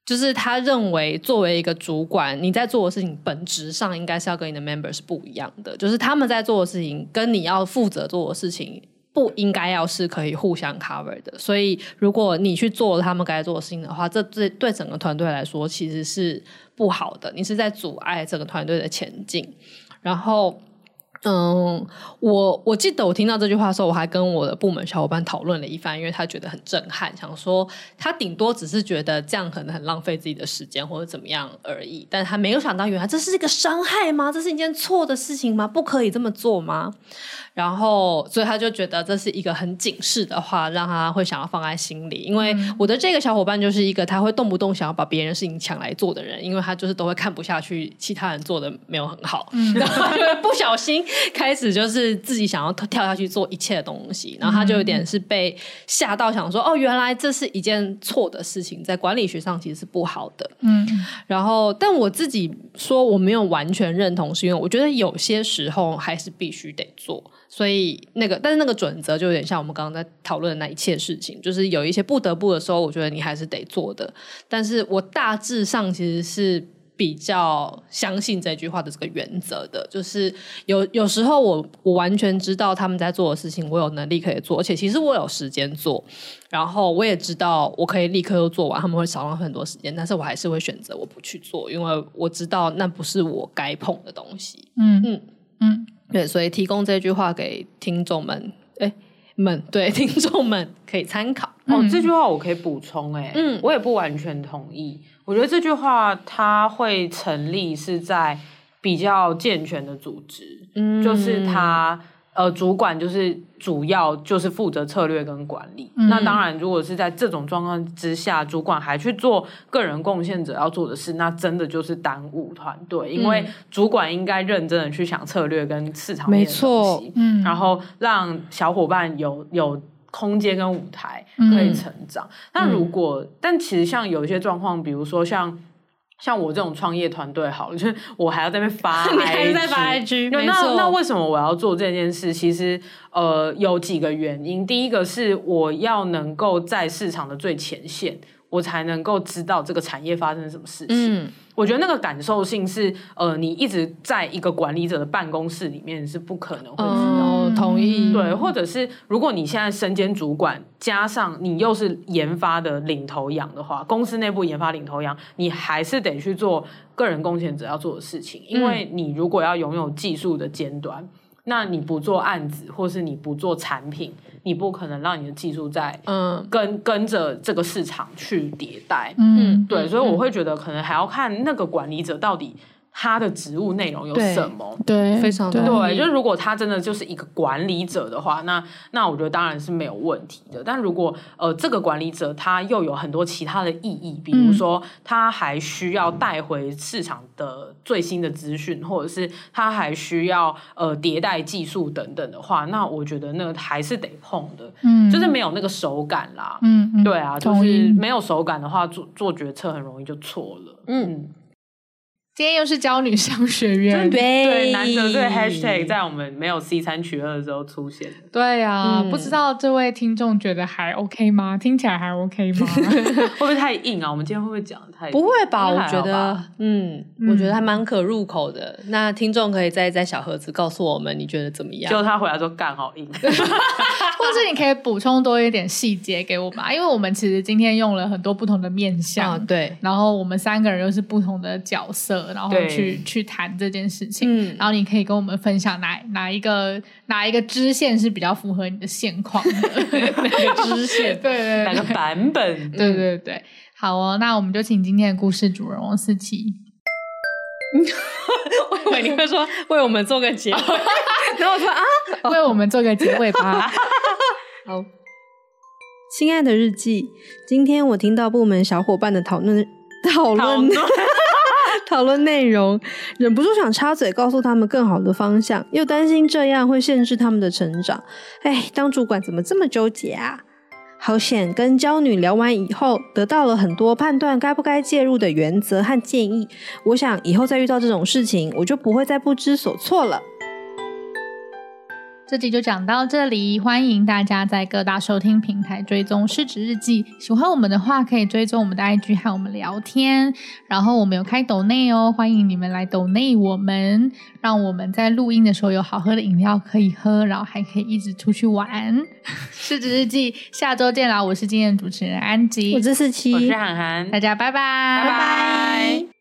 C: 就是他认为，作为一个主管，你在做的事情本质上应该是要跟你的 member 是不一样的，就是他们在做的事情跟你要负责做的事情。不应该要是可以互相 cover 的，所以如果你去做了他们该做的事情的话，这对对整个团队来说其实是不好的，你是在阻碍整个团队的前进，然后。嗯，我我记得我听到这句话的时候，我还跟我的部门小伙伴讨论了一番，因为他觉得很震撼，想说他顶多只是觉得这样可能很浪费自己的时间或者怎么样而已，但他没有想到原来这是一个伤害吗？这是一件错的事情吗？不可以这么做吗？然后，所以他就觉得这是一个很警示的话，让他会想要放在心里。因为我的这个小伙伴就是一个他会动不动想要把别人事情抢来做的人，因为他就是都会看不下去其他人做的没有很好，嗯、然后他就会不小心。开始就是自己想要跳下去做一切的东西，然后他就有点是被吓到，想说、嗯、哦，原来这是一件错的事情，在管理学上其实是不好的。嗯，然后但我自己说我没有完全认同，是因为我觉得有些时候还是必须得做，所以那个但是那个准则就有点像我们刚刚在讨论的那一切事情，就是有一些不得不的时候，我觉得你还是得做的。但是我大致上其实是。比较相信这句话的这个原则的，就是有有时候我我完全知道他们在做的事情，我有能力可以做，而且其实我有时间做，然后我也知道我可以立刻就做完，他们会少浪费很多时间，但是我还是会选择我不去做，因为我知道那不是我该碰的东西。嗯嗯嗯，对，所以提供这句话给听众们，哎们对听众们可以参考。
D: 哦，这句话我可以补充，哎，嗯，我也不完全同意。我觉得这句话它会成立是在比较健全的组织，嗯，就是他呃主管就是主要就是负责策略跟管理。嗯，那当然，如果是在这种状况之下，主管还去做个人贡献者要做的事，那真的就是耽误团队，因为主管应该认真的去想策略跟市场面的东西，没错，嗯，然后让小伙伴有有。空间跟舞台可以成长，那、嗯、如果、嗯、但其实像有一些状况，比如说像像我这种创业团队，好了，就是我还要在那边发 IG，你还在发 IG，那那为什么我要做这件事？其实呃有几个原因，第一个是我要能够在市场的最前线。我才能够知道这个产业发生什么事情。嗯，我觉得那个感受性是，呃，你一直在一个管理者的办公室里面是不可能会知道。
C: 哦，同意。
D: 对，或者是如果你现在身兼主管，加上你又是研发的领头羊的话，公司内部研发领头羊，你还是得去做个人贡献者要做的事情，因为你如果要拥有技术的尖端。那你不做案子，或是你不做产品，你不可能让你的技术在嗯。跟跟着这个市场去迭代，嗯，对，所以我会觉得可能还要看那个管理者到底他的职务内容有什么？
B: 对，
C: 非常
B: 对。
D: 对，就是如果他真的就是一个管理者的话，那那我觉得当然是没有问题的。但如果呃这个管理者他又有很多其他的意义，比如说他还需要带回市场的最新的资讯，或者是他还需要呃迭代技术等等的话，那我觉得那个还是得碰的。嗯，就是没有那个手感啦。嗯，嗯对啊，就是没有手感的话，做做决策很容易就错了。嗯。嗯
B: 今天又是教女商学院，
D: 对，对难得这个 hashtag 在我们没有 C 三取二的时候出现。
B: 对呀、啊，嗯、不知道这位听众觉得还 OK 吗？听起来还 OK 吗？
D: 会不会太硬啊？我们今天会不会讲的太硬？
C: 不会吧？我觉得，嗯，嗯我觉得还蛮可入口的。那听众可以再在小盒子告诉我们，你觉得怎么样？
D: 就他回来说干好硬，或
B: 是你可以补充多一点细节给我们，因为我们其实今天用了很多不同的面向，
C: 哦、对，
B: 然后我们三个人又是不同的角色。然后去去谈这件事情，嗯，然后你可以跟我们分享哪哪一个哪一个支线是比较符合你的现况的
C: 哪个支线，
B: 对对对，
D: 哪个版本，
B: 对对对，好哦，那我们就请今天的故事主人翁思琪，
C: 我以为你会说为我们做个结尾，然后我说啊，
B: 为我们做个结尾吧，
C: 好，亲爱的日记，今天我听到部门小伙伴的讨论讨论。讨论讨论内容，忍不住想插嘴，告诉他们更好的方向，又担心这样会限制他们的成长。哎，当主管怎么这么纠结啊？好险，跟娇女聊完以后，得到了很多判断该不该介入的原则和建议。我想以后再遇到这种事情，我就不会再不知所措了。
B: 这集就讲到这里，欢迎大家在各大收听平台追踪《失职日记》。喜欢我们的话，可以追踪我们的 IG 和我们聊天。然后我们有开抖内哦，欢迎你们来抖内我们，让我们在录音的时候有好喝的饮料可以喝，然后还可以一直出去玩。《失职日记》下周见啦！我是今天的主持人安吉，
C: 我是思琪，
D: 我是涵涵，
B: 大家拜拜，
D: 拜拜。